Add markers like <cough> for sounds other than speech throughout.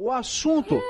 O assunto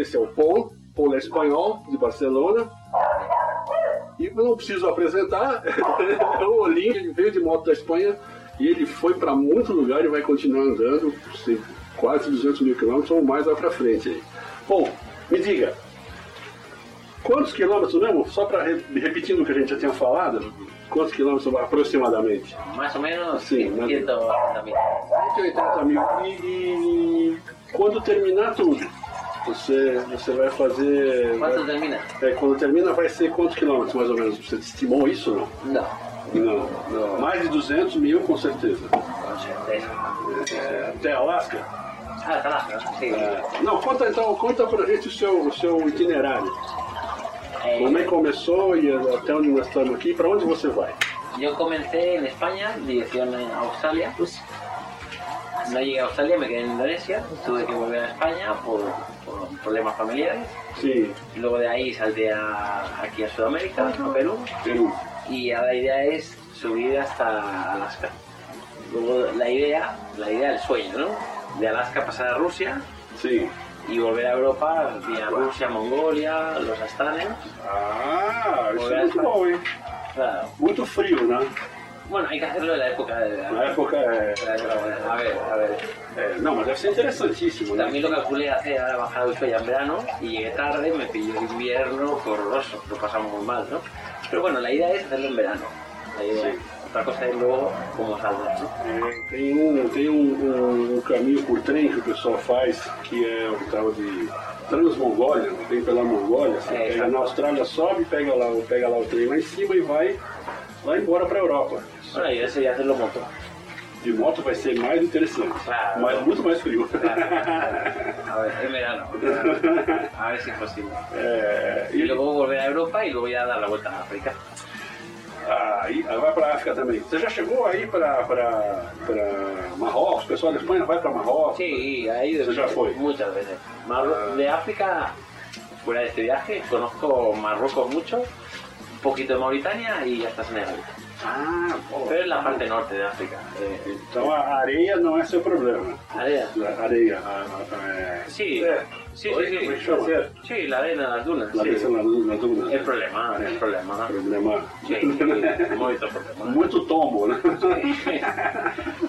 esse é o Paul, Paul é espanhol, de Barcelona. E não preciso apresentar, <laughs> é o Olim, ele veio de moto da Espanha e ele foi para muito lugar e vai continuar andando, quase 200 mil quilômetros ou mais lá para frente. Aí. Bom, me diga, quantos quilômetros mesmo? Só para repetindo o que a gente já tinha falado, quantos quilômetros aproximadamente? Más o menos más- 180 mil. 180 mil. E, e quando terminar tudo, você, você vai fazer. ¿Cuánto vai- termina? é, quando termina, vai ser quantos quilômetros mais ou menos? Você estimou isso não? No, Não. No. Mais de 200 mil, com certeza. con certeza. É, até Alasca? Ah, Alaska, sí. É, não, conta então, conta pra gente o seu, o seu itinerário. Eh, Como é que começou e até onde nós estamos aqui, para onde você vai? yo comencé en España, dirección en Australia. No llegué a Australia, me quedé en Indonesia. Tuve que volver a España por, por problemas familiares. Y luego de ahí salté a- aquí a Sudamérica, a Perú. Peru. Y ahora la idea es subir hasta Alaska. Luego la idea, la idea del sueño, ¿no? De Alaska pasar a Rusia Sim. y volver a Europa vía Rusia, Mongolia, los Astanes. Ah, bom, hein? Claro. Muito frio, né? Bueno, hay que hacerlo en la época de Na época é. A ver, a ver. É, não, mas deve ser interessantíssimo, né? También lo calculé hace ahora bajar a Ushuaia en verano y llegué tarde, me pilló el invierno horroroso, lo pasamos muy mal, ¿no? Pero bueno, la idea es hacerlo en verano. La idea. Sí. Otra cosa es luego cómo saldrá, ¿no? É, tem um, tem um, um- caminho por trem que o pessoal faz, que é o tal de Transmongólia, vem pela Mongólia, você É, pega na Austrália, sobe, pega lá, pega lá o trem lá em cima e vai lá embora para a Europa. Bueno, la idea sería hacerlo moto. De moto vai ser mais interessante, Claro. mas muito mais frio. A ver, en verano. <laughs> A ver si es posible. É, Y e luego volver a Europa y luego ya dar la vuelta a África. aí vai para a África também. Você já chegou aí para Marrocos? O pessoal da Espanha vai para Marrocos? Sí, Eso ya fue. muchas veces. Marru- de África, fuera de este viaje, conozco Marruecos mucho, un poquito de Mauritania y hasta Senegal. Ah. Pero es la parte norte de África. Eh, Então a areia não é seu problema. área. A areia. A, a, é... Sí, É. sí, sí, é que sí. chama? Sí, la arena, las dunas. Lá sí. descendo na, na duna. El problema, el problema. Problema. Sí, <laughs> sí, muito problema. Muito tombo, né?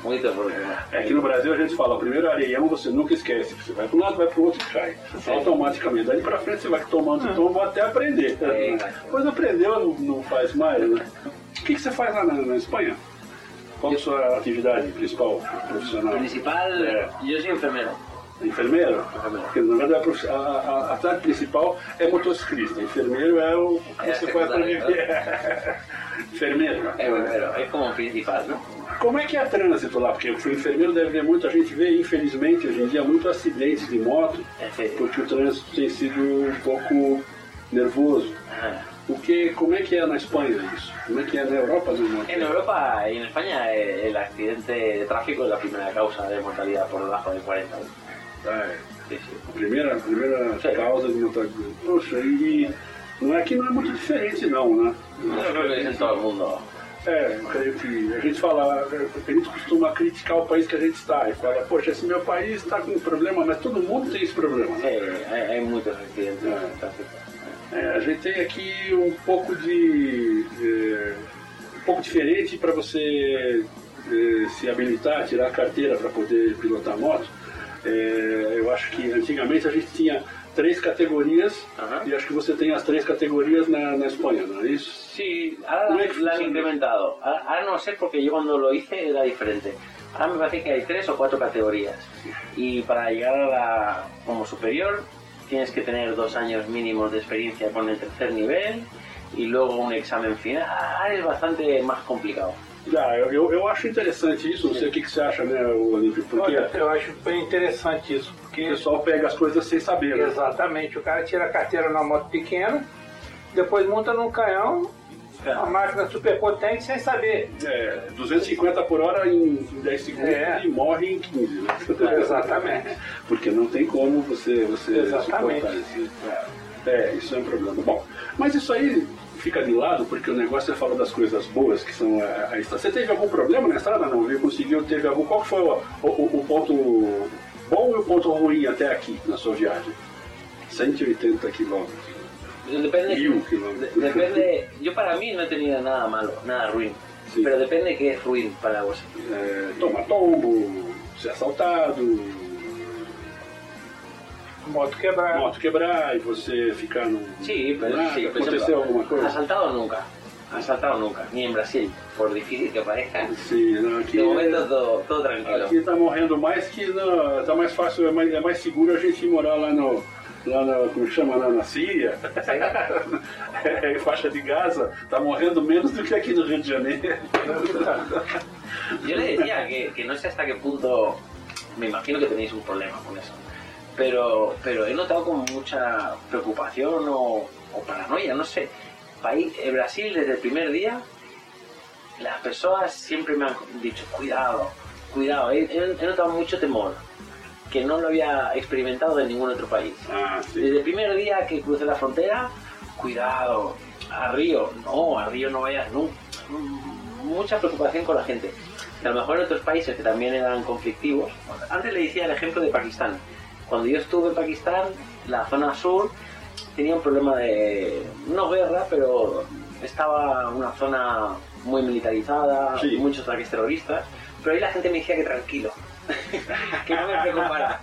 Muito problema. Aqui no Brasil a gente fala, o primeiro areião você nunca esquece. Você vai para um lado, vai para o outro e cai. Automaticamente. Daí para frente você vai tomando tombo até aprender. É. Depois aprendeu, não, não faz mais, né? O que, que você faz lá na, na Espanha? Qual é a sua atividade principal profissional? Principal, É. soy enfermero. Enfermeiro? Enfermeiro. Porque na verdade a, a, a, a principal é motociclista. Enfermeiro é o que É você faz para secundário, viver. Enfermeiro. Es enfermero, es como principal, ¿no? Como é que é trânsito lá? Porque o enfermeiro deve ver muito, a gente vê, infelizmente, hoje em dia, muito acidentes de moto, porque o trânsito tem sido um pouco nervoso. O que, como é que é na Espanha isso? Como é que é na Europa do? En Europa y en España eh, el accidente de tráfico es la primera causa de mortalidad por debajo de 40 años. É, a primeira, a primeira causa de mortalidade. Poxa, e não é que não é muito diferente não, né? El mundo. É, eu creio que a gente fala, a gente costuma criticar o país que a gente está e fala, poxa, esse meu país está com um problema, mas todo mundo tem esse problema. Sí, hay, hay muchos accidentes Ah. de tráfico. É, a gente tem aqui um pouco de. é, um pouco diferente para você é, se habilitar, tirar a carteira para poder pilotar moto. É, eu acho que antigamente a gente tinha três categorias Aham. e acho que você tem as três categorias na, na Espanha, não é isso? Sí, ahora ¿Cómo la, es que la han incrementado. Ahora, ahora no sé porque yo cuando lo hice era diferente. Ahora me parece que hay tres o cuatro categorías. Y para llegar a la como superior tienes que tener dos años mínimos de experiencia con el tercer nivel y luego un examen final es bastante más complicado. Já, eu, eu, eu acho interessante isso, não sei o que, que você acha, né, Olímpio? Porque Olha, eu acho bem interessante isso, o porque pessoal pega as coisas sem saber, né? exatamente, o cara tira a carteira numa moto pequena, depois monta num canhão, uma máquina super potente sem saber. É, 250 por hora em 10 segundos É. e morre em 15, né? Exatamente. <laughs> Porque não tem como você, você Exatamente. isso. É, isso é um problema. Bom, mas isso aí fica de lado, porque o negócio é falar das coisas boas que são a, a estrada. Você teve algum problema na estrada? Não, viu? Conseguiu, teve algum. Qual que foi o, o, o ponto bom e o ponto ruim até aqui na sua viagem? 180 quilômetros. Depende, Mil kilómetros. de- depende, yo para mí no he tenido nada malo, nada ruin, Sí. pero depende de qué es ruin para vos. É, tomar tombo, ser assaltado, Moto quebrada. moto quebrar e você ficar no. Sí, pero nada, sí, por aconteceu ejemplo, alguma coisa? asaltado nunca, asaltado nunca, ni en Brasil, por difícil que parezca. Sim, não, aqui, De momento todo, todo tranquilo. aqui tá morrendo mais que na, tá mais fácil, é mais, é mais seguro a gente morar lá no. Lá na, como chama, lá na Síria, <laughs> é, em faixa de Gaza, tá morrendo menos do que aqui no Rio de Janeiro. Yo le decía que, que no sé hasta qué punto, me imagino que tenéis un problema con eso, pero, pero he notado como mucha preocupación o, o paranoia, no sé. País, Brasil desde el primer día, las personas siempre me han dicho, cuidado, cuidado, he, he- notado mucho temor, que no lo había experimentado en ningún otro país. Ah, sim. Desde el primer día que crucé la frontera, cuidado, a Río, no, a Río no vayas nunca. Mucha preocupación con la gente. Que a lo mejor en otros países que también eran conflictivos. Antes le decía el ejemplo de Pakistán. Cuando yo estuve en Pakistán, la zona sur tenía un problema de, no guerra, pero estaba una zona muy militarizada, Sí. muchos ataques terroristas. Pero ahí la gente me decía que tranquilo, <laughs> que no me preocupara.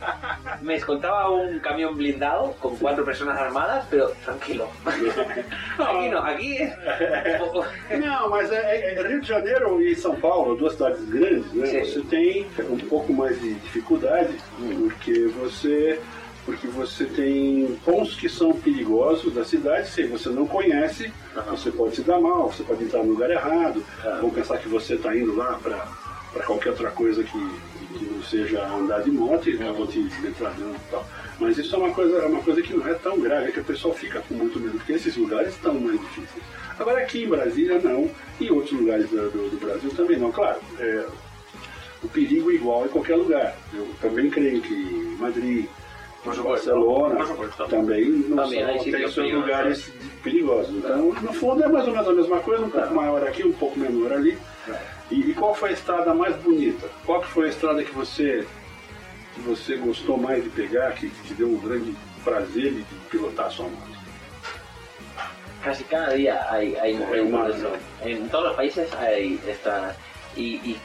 Me escoltaba un camión blindado con cuatro personas armadas, pero tranquilo. <laughs> Aquí no, aquí es... Não, mas é, é- Rio de Janeiro e São Paulo, duas cidades grandes, né? Sim. Você tem um pouco mais de dificuldade, porque você porque você tem pontos que são perigosos da cidade, se você não conhece, você pode se dar mal, você pode entrar no lugar errado, vão pensar que você está indo lá para qualquer outra coisa que, não seja andar de moto e acabou te metralhando e tal. Mas isso é uma coisa, é uma coisa que não é tão grave, é que o pessoal fica com muito medo, porque esses lugares estão mais difíceis. Agora aqui em Brasília não, e em outros lugares do, do- do Brasil também não. Claro, é, o perigo é igual em qualquer lugar. Eu também creio que em Madrid. Barcelona, também não Também são, tem seus lugares perigosos. Então, no fundo, é mais ou menos a mesma coisa, um pouco maior aqui, um pouco menor ali. E, e qual foi a estrada mais bonita? Qual que foi a estrada que você, que você gostou mais de pegar, que te deu um grande prazer de pilotar a sua moto? Casi cada día hay, hay momentos más, de eso. En todos los países hay estradas. Y, y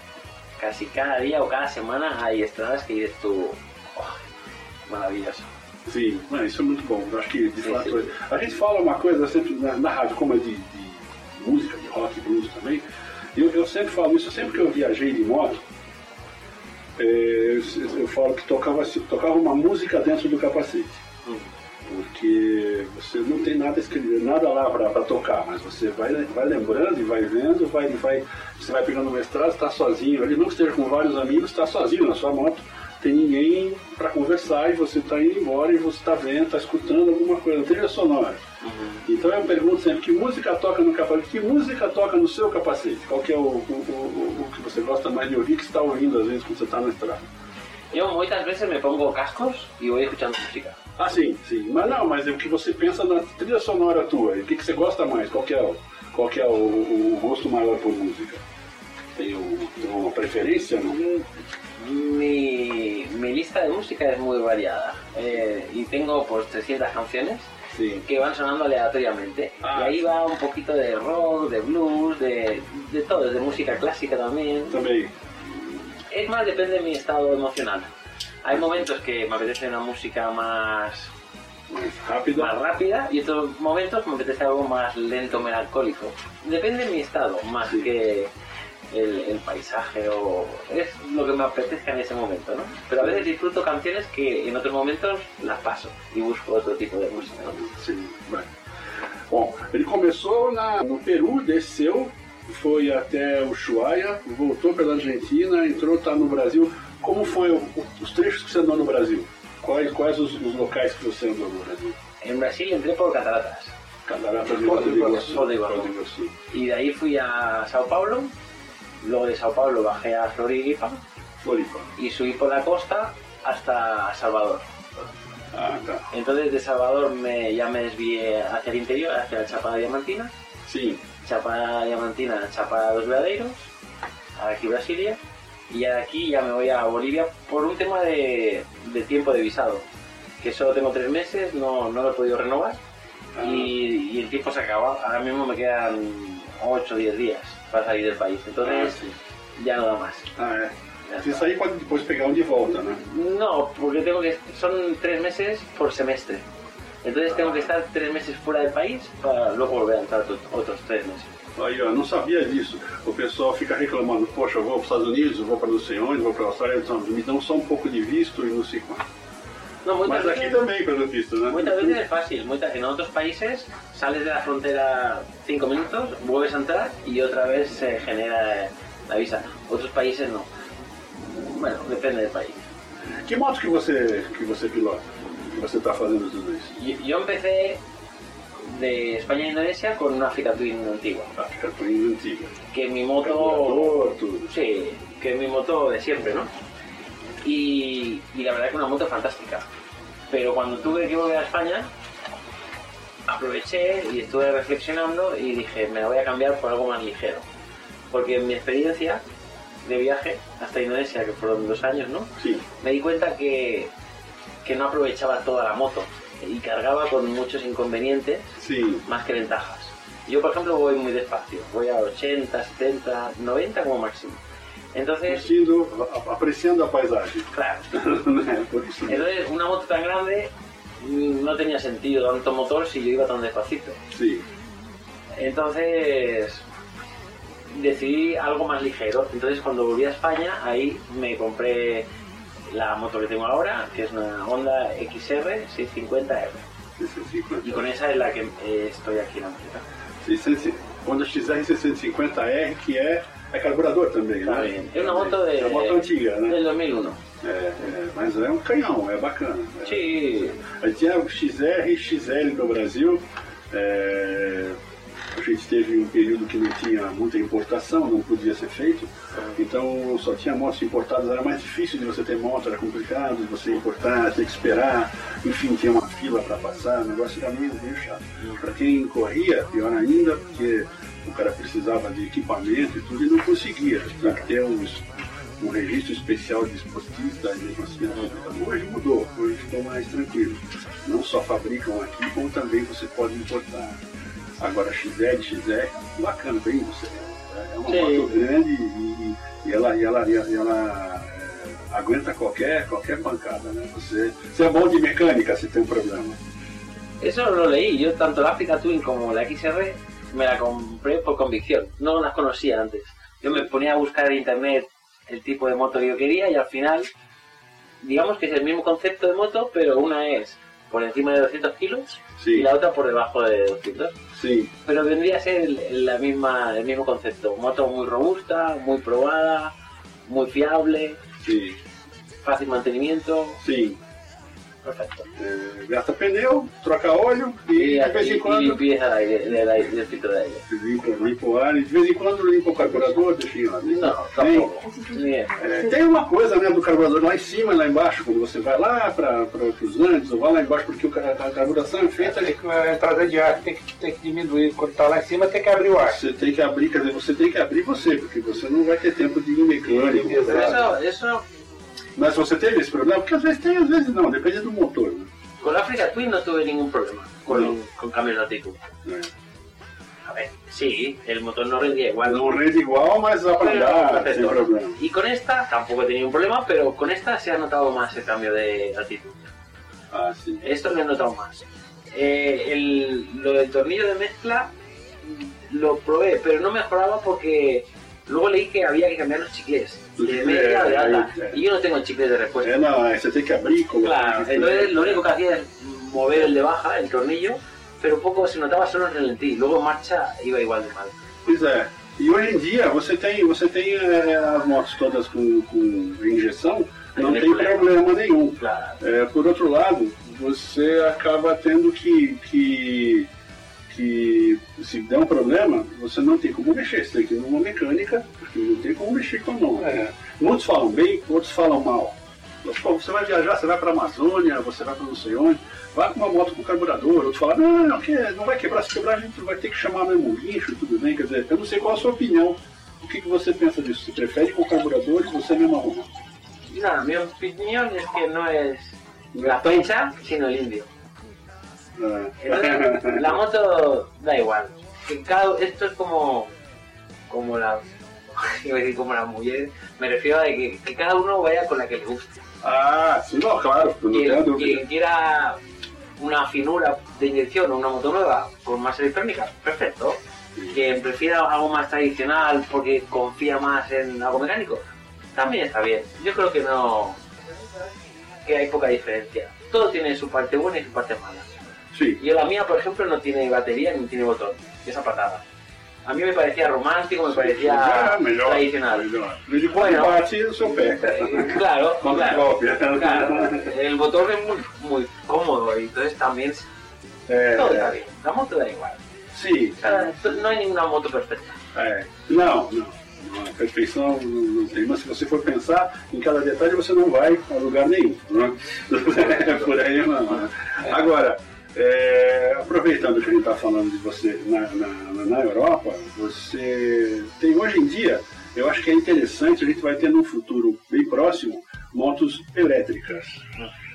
casi cada día o cada semana hay estradas que dices tú, "Oh, maravilloso. Sim, não, isso é muito bom. Eu acho que, de fato, sim. a gente fala uma coisa sempre na, na rádio, como é de, de música, de rock, blues também. Eu, eu sempre falo isso, sempre que eu viajei de moto, é, eu, eu falo que tocava, tocava uma música dentro do capacete. Porque você não tem nada escrito, nada lá para tocar, mas você vai, vai lembrando e vai vendo, vai, vai, você vai pegando uma estrada, está sozinho ali, não que esteja com vários amigos, está sozinho na sua moto, tem e você está indo embora e você está vendo, está escutando alguma coisa, trilha sonora. Então eu pergunto sempre, que música toca no capacete? Que música toca no seu capacete? Qual que é o, o, o, o que você gosta mais de ouvir, que está ouvindo às vezes quando você está na estrada? Yo muchas veces me pongo cascos y voy escuchando música. Ah, sim, sim. Mas não, mas é o que você pensa na trilha sonora tua. E o que, que você gosta mais? Qual que é, o, qual que é o, o- o gosto maior por música? Tem, o- tem uma preferência? Não? Mi, mi lista de música es muy variada eh, y tengo pues 300 canciones Sim. que van sonando aleatoriamente. Ah. Y ahí va un poquito de rock, de blues, de, de todo, de música clásica también. Também. Es más, depende de mi estado emocional. Hay momentos que me apetece una música más, rápida. más rápida y otros momentos me apetece algo más lento, melancólico. Depende de mi estado, más Sí. que el, el paisaje o... Es lo que me apetezca en ese momento, ¿no? Pero a veces disfruto canciones que en otros momentos las paso y busco otro tipo de música, ¿no? Sim, vai. Bom, ele começou na- no Peru, desceu, foi até Ushuaia, voltou pela Argentina, entrou, tá no Brasil. Como foi o- os trechos que você andou no Brasil? Quais, quais os, os locais que você andou no Brasil? En Brasil entré por cataratas. Cataratas de Iguaçu. Foz do Iguaçu. Foz do Iguaçu. Y Luego de Sao Paulo bajé a Floripa. y subí por la costa hasta Salvador. Ah. Entonces de Salvador me, ya me desvié hacia el interior, hacia la Chapada Diamantina. Sim. Chapada Diamantina, Chapada dos Veadeiros, aquí Brasilia. Y ya de aquí ya me voy a Bolivia por un tema de, de tiempo de visado. Que solo tengo tres meses, no, no lo he podido renovar. Ah, Y, y el tiempo se acaba. Ahora mismo me quedan 8 o 10 días para salir del país. ah, Entonces sim. ya no da más. Ah, é. Ya Se está. sair pode depois pegar um de volta, né? No, porque tengo que. Son tres meses por semestre. Entonces tengo que estar tres meses fuera del país para luego volver a entrar otros- tres meses. Aí, ó, não sabia disso. O pessoal fica reclamando, poxa, eu vou para os Estados Unidos, eu vou para não sei onde, vou para a Austrália, então, me dão só um pouco de visto e não sei quanto. No, muchas veces, pelo visto, né? muchas veces es fácil. Muchas, en otros países sales de la frontera cinco minutos, vuelves a entrar y otra vez se genera la visa. Otros países no. Bueno, depende del país. Que moto que você, que você pilota? Que você está fazendo tudo isso? Yo, yo empecé de España a Indonesia con una Africa Twin antigua. Fica por indo antiga. Que mi moto. Sí, que es mi moto de siempre, ¿no? Y, y la verdad que una moto fantástica. Pero cuando tuve que volver a España, aproveché y estuve reflexionando y dije, me la voy a cambiar por algo más ligero. Porque en mi experiencia de viaje hasta Indonesia, que fueron dos años, ¿no? Sim. Me di cuenta que, que no aprovechaba toda la moto y cargaba con muchos inconvenientes más que ventajas. Yo, por ejemplo, voy muy despacio, voy a 80, 70, 90 como máximo. Entonces, Curtindo, apreciando a paisagem. claro, <laughs> entonces una moto tan grande no tenía sentido tanto motor si yo iba tan despacito. Sim. Entonces decidí algo más ligero. Entonces cuando volví a España, ahí me compré la moto que tengo ahora, que es una Honda XR 650R. 650. Y con esa es la que eh, estoy aquí en América. 600, Honda XR 650R, que é, é carburador também, né? Es una moto É uma moto antiga, né? del 2001. É, é, mas é um canhão, é bacana. É. A gente tinha o XR e XL no Brasil. é, a gente teve um período que não tinha muita importação, não podia ser feito. Então só tinha motos importadas, era mais difícil de você ter moto, era complicado de você importar, ter que esperar, enfim, tinha uma fila para passar, o negócio era meio, meio chato. Para quem corria, pior ainda, porque o cara precisava de equipamento e tudo e não conseguia. Tinha que ter uns, um registro especial de esportista, e mesmo assim. Hoje mudou, hoje ficou mais tranquilo. Não só fabricam aqui, como também você pode importar. Agora XL, XR, bacana, bem você. É uma Sim. moto grande e, e- e ela, e ela, e ela, e ela, é, aguenta qualquer, qualquer pancada, né? Você, você é bom de mecânica se tem um problema. eso lo leí. Yo tanto la Africa Twin como la XR me la compré por convicción. No las conocía antes. Yo me ponía a buscar en internet el tipo de moto que yo quería y al final, digamos que es el mismo concepto de moto, pero una es por encima de 200 kilos y Sim, la otra por debajo de 200. sim, Pero vendría a ser el, la misma, el mismo concepto. Moto muy robusta, muy probada, muy fiable, sim, fácil mantenimiento. sim. É, gasta pneu, troca óleo e Y, de vez em quando limpa, limpa o ar e de vez em quando limpa o carburador, deixa. No, Tem- tampoco. Bien. É, tem uma coisa né, do carburador lá em cima e lá embaixo, quando você vai lá para os Andes ou vai lá embaixo, porque o car- a carburação é feita Tem que, a entrada de ar tem que, tem que diminuir. Quando tá lá em cima tem que abrir o ar. Você tem que abrir, quer dizer, você tem que abrir você, porque você não vai ter tempo de ir mecânico. Exato. Eso, eso Mas você teve esse problema? Porque às vezes tem, às vezes não, depende do motor. Né? con la Africa Twin no tuve ningún problema con, No. con cambios de actitud. É. A ver, sí, el motor no rendía igual. Não rende igual, mas sem perfecto. problema. Y con esta tampoco he tenido un problema, pero con esta se ha notado más el cambio de actitud. Ah, sim. Esto lo he notado más. Eh, el- lo del tornillo de mezcla lo probé, pero no mejoraba porque luego leí que había que cambiar los chicles Sí, media o de eh, alta. eh. Y yo no tengo chicles de. É, não, é, você tem que abrir, colocar. Claro, entonces lo único que hacía es mover el de baja, el tornillo, pero poco se notaba solo en ralentí. Luego en marcha iba igual de mal. Pois é. E hoje em dia você tem, você tem é, as motos todas com, com injeção, não tem problema nenhum. Claro. É, por outro lado, você acaba tendo que, que, que se der um problema, você não tem como mexer, você tem que ir numa mecânica, porque não tem como mexer com a mão. É. Muitos falam bem, outros falam mal. Mas, pô, você vai viajar, você vai para a Amazônia, você vai para não sei onde, vai com uma moto com carburador, outros falam, não, não, que não vai quebrar, se quebrar a gente vai ter que chamar mesmo guincho, tudo bem, quer dizer, eu não sei qual a sua opinião. O que, que você pensa disso? Você prefere com carburador e você mesmo arruma? No, mi opinión es que no es la fecha, sino el indio. La moto da igual. Que cada, esto es como, como la, <laughs> iba a decir como las mujeres, me refiero a que, que cada uno vaya con la que le guste. Ah, sim, não, claro, Quien, quien quiera una finura de inyección o una moto nueva con más electrónica, perfecto. Quien prefiera algo más tradicional porque confía más en algo mecánico, también está bien. Yo creo que no, que hay poca diferencia. Todo tiene su parte buena y su parte mala. Yo la mía, por ejemplo, no tiene batería ni tiene botón. Esa patada. A mí me parecía romántico, me parecía tradicional. Bueno. no. Eh, Claro, <laughs> claro, claro. El botón es muy, muy cómodo y entonces también É, todo está bien. La moto da igual. sea, no hay ninguna moto perfecta. é. Não, não. A perfeição não, tem, mas se você for pensar em cada detalhe, você não vai a lugar nenhum. Né? <laughs> Por aí não. Agora, é, aproveitando que a gente está falando de você na, na, na Europa, você tem hoje em dia, eu acho que é interessante, a gente vai ter num futuro bem próximo, motos elétricas.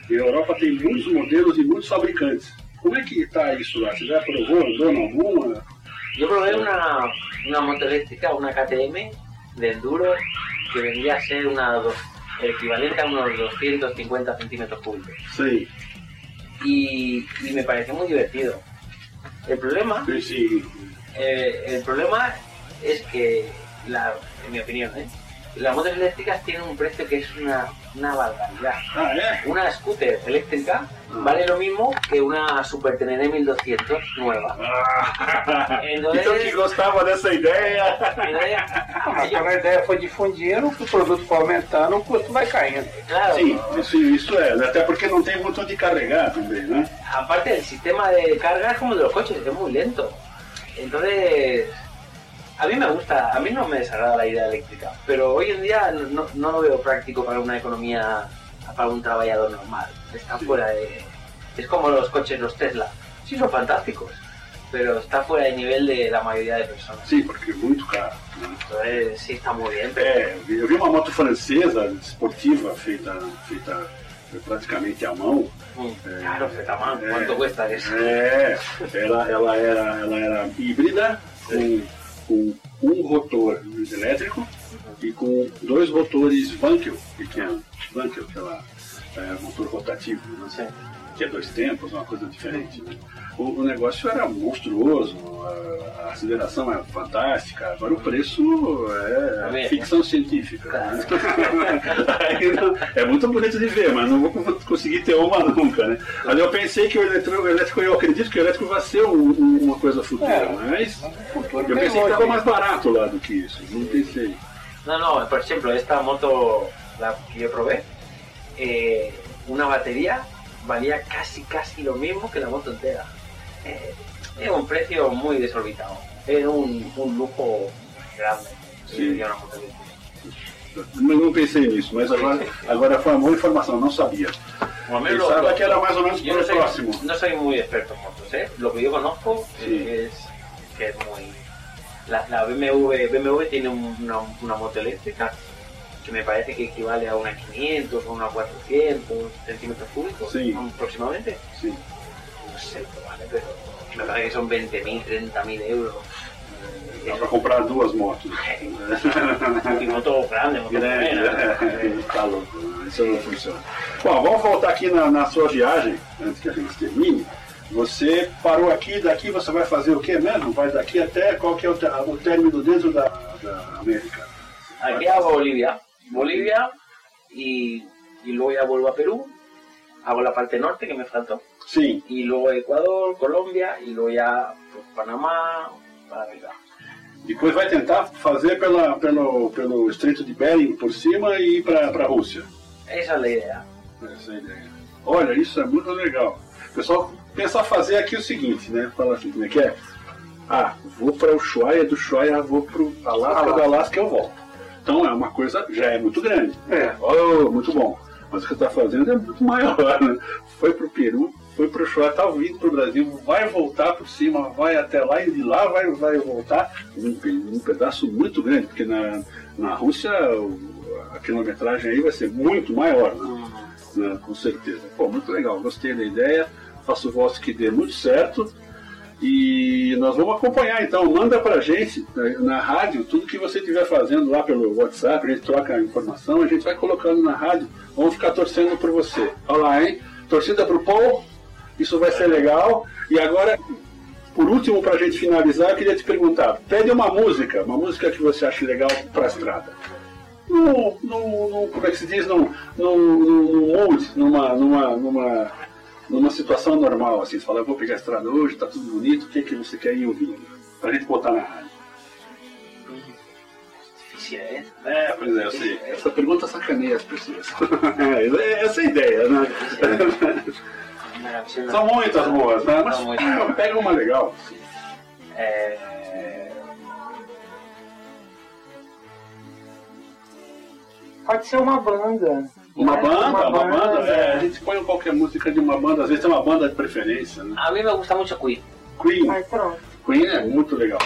E a Europa tem muitos modelos e muitos fabricantes. Como é que está isso lá? Você já provou, andou em alguma? Yo probé una, una moto eléctrica, una KTM de enduro que vendría a ser el equivalente a unos 250 centímetros cúbicos. Sei. Y, y me pareció muy divertido. El problema Eh, el problema es que, la, en mi opinión, ¿eh? Las motos eléctricas tienen un precio que es una, una barbaridad. ah, é? Una scooter eléctrica vale lo mismo que una Super Tenere 1200 nueva. Ah, Entonces- então que gostava dessa ideia. Yo- quando a ideia foi difundindo, o produto foi aumentando, o custo vai caindo. claro, Sim, isso, isso é, até porque não tem botão de carregar também, né? aparte el sistema de carga es como el de los coches, es muy lento. Entonces, a mí me gusta, a mí no me desagrada la idea eléctrica, pero hoy en día no, no lo veo práctico para una economía, para un trabajador normal. Está fuera de... Es como los coches, los Tesla. Sí, son fantásticos, pero está fuera de nivel de la mayoría de personas. Sim, porque é muito caro. Né? Entonces, sí está muy bien, pero... É, eu vi uma moto francesa, esportiva, feita, feita praticamente à mão. Mm, Claro, Fetaman, É. ¿cuánto cuesta eso? É, ela, ela, era, ela era híbrida, com, com um rotor elétrico e com dois rotores Wankel pequenos. Wankel, aquela é, motor rotativo, né? Sí. que é dois tempos, uma coisa diferente. né? O, o negócio era monstruoso, a, a aceleração é fantástica, agora o preço é vendo? ficção científica. né? <laughs> Não- é muito bonito de ver, mas não vou conseguir ter uma nunca, né? Mas eu pensei que o eletro- o elétrico, eu acredito que o elétrico vai ser um- um- uma coisa futura, É. mas Futuro eu pensei que estava mais barato lá do que isso, não pensei. No, no, por ejemplo, esta moto, la que yo probé, eh, una batería valía casi, casi lo mismo que la moto entera. Eh, era un precio muy desorbitado. Era un, un lujo grande. Sí. una moto Mas não pensei nisso, mas agora, agora foi uma boa informação, não sabia. Pensaba que era más o menos por no soy, próximo. no soy muy experto en motos, ¿eh? Lo que yo conozco Sí. es que es muy... La, la BMW, BMW tiene un- una, una moto eléctrica que me parece que equivale a unas 500 o unas 400 centímetros cúbicos Sí. aproximadamente. Sim. No sé vale, pero me parece que son 20.000, 30.000 euros. Dá para comprar duas motos. <laughs> Moto grande, moto Grande, buena. né? Tá louco, isso não funciona. Bom, vamos voltar aqui na, na sua viagem, antes que a gente termine. Você parou aqui, daqui você vai fazer o que mesmo? Vai daqui até qual que é o, o término dentro da, da América? Aquí a Bolivia. Bolivia y, y luego ya vuelvo a Perú, hago la parte norte que me faltó. Sim. Y luego Ecuador, Colombia y luego ya pues, Panamá para arriba. Depois vai tentar fazer pela, pelo, pelo Estreito de Bering por cima e ir para a Rússia. Esa es la idea. Essa é a ideia. Olha, isso é muito legal. O pessoal pensa fazer aqui o seguinte, né? Fala assim, como é que é? Ah, vou para o Ushuaia, do Ushuaia vou para o Alasca, do Alasca eu volto. Então é uma coisa, já é muito grande. É. Oh, muito bom. Mas o que está fazendo é muito maior, né? Foi para o Peru, foi para o Ushuaia, está vindo para o Brasil, vai voltar por cima, vai até lá e de lá vai, vai voltar. Um, um pedaço muito grande, porque na, na Rússia a quilometragem aí vai ser muito maior, né? né, com certeza. Pô, muito legal, gostei da ideia, faço voto que dê muito certo. E nós vamos acompanhar então, manda pra gente né, na rádio tudo que você estiver fazendo lá pelo WhatsApp, a gente troca a informação, a gente vai colocando na rádio, vamos ficar torcendo por você. Olha lá, hein? Torcida pro Paul, isso vai ser legal. E agora, por último, pra gente finalizar, eu queria te perguntar, pede uma música, uma música que você acha legal pra estrada no, no, no- como é que se diz, num, num, num mood, numa, numa, numa, numa situação normal, assim, você fala, eu vou pegar a estrada hoje, tá tudo bonito, o que, que você quer ir ouvindo? Pra gente botar na rádio. Difícil, ¿eh? É, pois é, eu sei. Essa pergunta sacaneia as pessoas. <laughs> é, essa é a ideia, né? São muitas boas, né? Mas muitas. pega uma legal. Eh, Pode ser uma banda. Uma né? banda, uma banda, é, a gente põe qualquer música de uma banda, às vezes tem uma banda de preferência, né? a mí me gusta mucho Queen. Queen. Aí pronto. Queen é muito legal.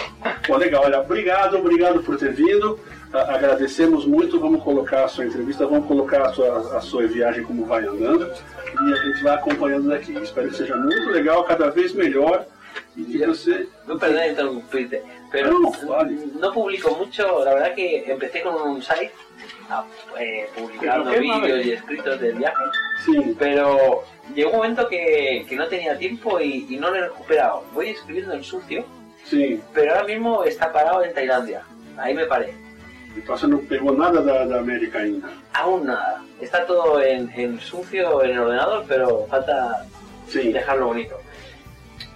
Pô, legal, olha, obrigado, obrigado por ter vindo. A- agradecemos muito, vamos colocar a sua entrevista, vamos colocar a sua, a sua viagem como vai andando e a gente vai acompanhando daqui. Espero que seja muito legal, cada vez melhor y que você... No, perdón interrumpirte, pero No, vale. no publico mucho. La verdad que empecé con un site ah, eh, publicando vídeos y escritos del viaje, Sim, pero llegó un momento que, que no tenía tiempo y, y no lo he recuperado. Voy escribiendo en sucio, sim. pero ahora mismo está parado en Tailandia. Ahí me paré. Então você não pegou nada da, da América ainda. Aún nada. Está todo en, en sucio en el ordenador, pero falta dejarlo bonito.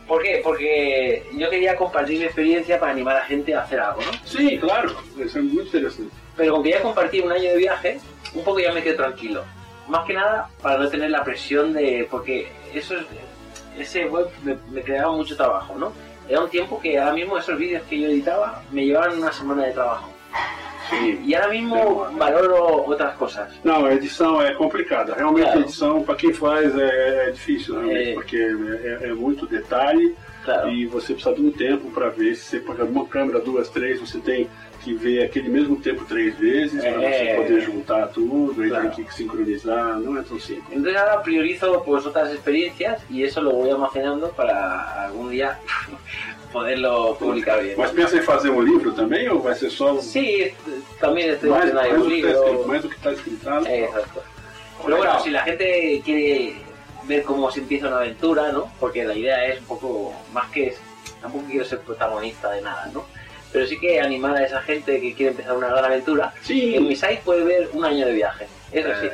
¿Por qué? Porque yo quería compartir mi experiencia para animar a la gente a hacer algo, ¿no? Sim, claro. Isso é muito interessante. Pero como quería compartir un año de viaje, un poco ya me quedé tranquilo. Más que nada para no tener la presión de... Porque eso es- ese web me, me creaba mucho trabajo, ¿no? Era un tiempo que ahora mismo esos vídeos que yo editaba me llevaban una semana de trabajo. Sim. Y ahora mismo valoro otras cosas. Não, a edição é complicada. Realmente Claro. a edição, para quem faz, é, é difícil, realmente, É. porque é, é muito detalhe Claro. e você precisa de um tempo para ver se você põe uma câmera, duas, três, você tem que ver aquele mesmo tempo três vezes para É. você poder juntar tudo, aí Claro. tem que sincronizar, não é tão simples. Entonces ahora priorizo pues otras experiencias y eso lo voy almacenando para algún día poderlo publicar bien. Mas pensa em fazer um livro também ou vai ser só Sí, también estoy mais, mais, escrito, libro. mais do que está escrito? Ah, Eh, Exacto. Pero bueno, si la gente quiere ver cómo se empieza una aventura, ¿no? Porque la idea es un poco más que tampoco quiero ser protagonista de nada, ¿no? Pero sí que animar a esa gente que quiere empezar una gran aventura. Sim. En mi site puede ver un año de viaje. Eso sí.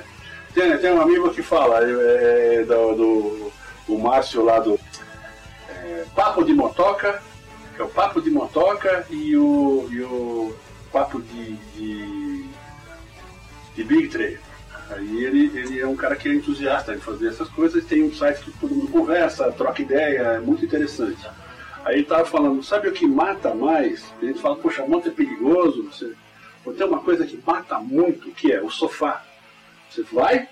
Tem, tem um amigo que fala é, do, do o Márcio lá do é, Papo de Motoca, que é o Papo de Motoca e o, e o Papo de, de, de Big Trail. Aí ele, ele é um cara que é entusiasta de fazer essas coisas, tem um site que todo mundo conversa, troca ideia, é muito interessante. Aí ele tava falando, sabe o que mata mais? A gente fala, poxa, moto é perigoso, você... Pô, tem uma coisa que mata muito, que é o sofá. Você vai,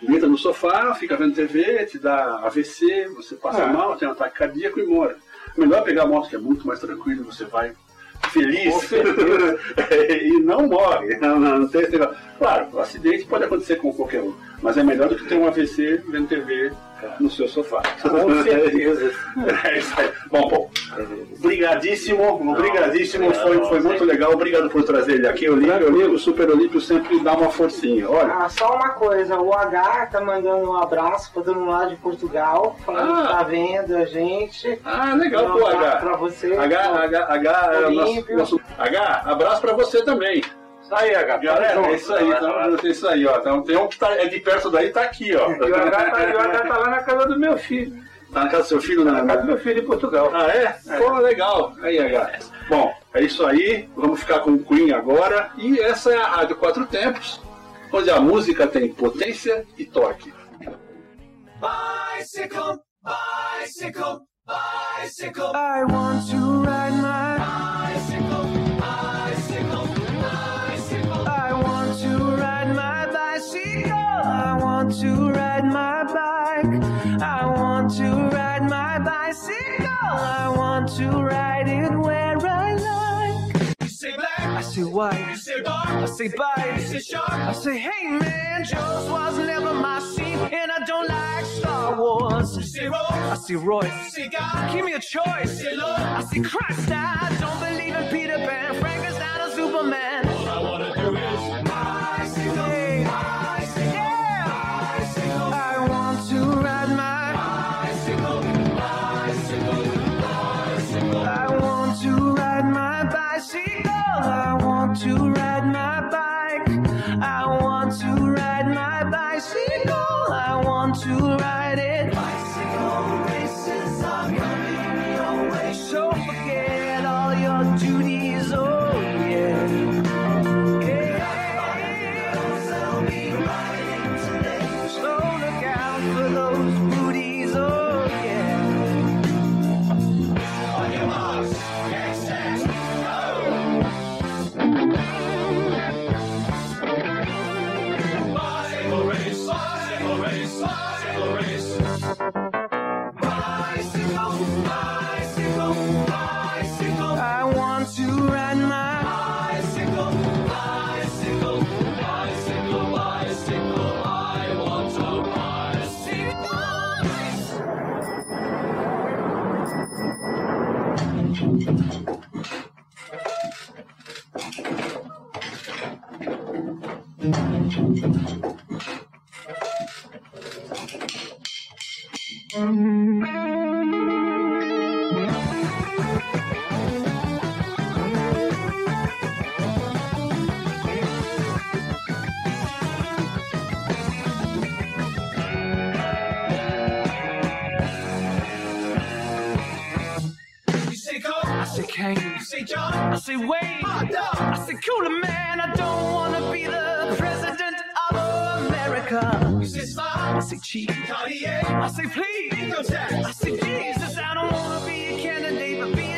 deita no sofá, fica vendo TV, te dá AVC, você passa É. mal, tem um ataque cardíaco e morre. Melhor pegar a moto que é muito mais tranquilo, você vai feliz <laughs> e não morre. Não, não, não tem esse negócio. Claro, o acidente pode acontecer com qualquer um, mas é melhor do que ter um AVC vendo TV no seu sofá. <laughs> Com certeza. É isso aí. Bom, pô, obrigadíssimo, obrigadíssimo, foi, foi muito legal, obrigado por trazer ele aqui. O Olímpio, o Super Olímpio sempre dá uma forcinha. Olha, Ah, só uma coisa, o H tá mandando um abraço pra todo mundo lá de Portugal, falando Ah. que tá vendo a gente. ah, legal, Um pô, H. Pra você. H, H, H, é nosso, Olímpio. nosso- H, abraço pra você também. Isso aí, H. Galera, é isso aí, tamo junto, é isso aí, ó. Então, tem um que tá, é de perto daí, tá aqui, ó. E o H tá, e o H tá lá na casa do meu filho. Tá na casa do seu filho, né? Na casa do meu filho em Portugal. Ah, é? Pô, legal. Aí, H. Bom, é isso aí. Vamos ficar com o Queen agora. E essa é a Rádio Quatro Tempos, onde a música tem potência e torque. Bicycle, bicycle, bicycle. I want to ride my want to ride my bike. I want to ride my bicycle. I want to ride it where I like. You say black, I say white. you say dark, I say bite. you say sharp. I say, hey man, Joe's was never my scene, and I don't like Star Wars. You say I rose, see you say God, Give me a choice. you say love. I see Christ. I you say John, I say dog. I say cooler man. I don't wanna be the president of America. You say I say cheap. Cartier, I say please. I say Jesus. I don't wanna be a candidate, but being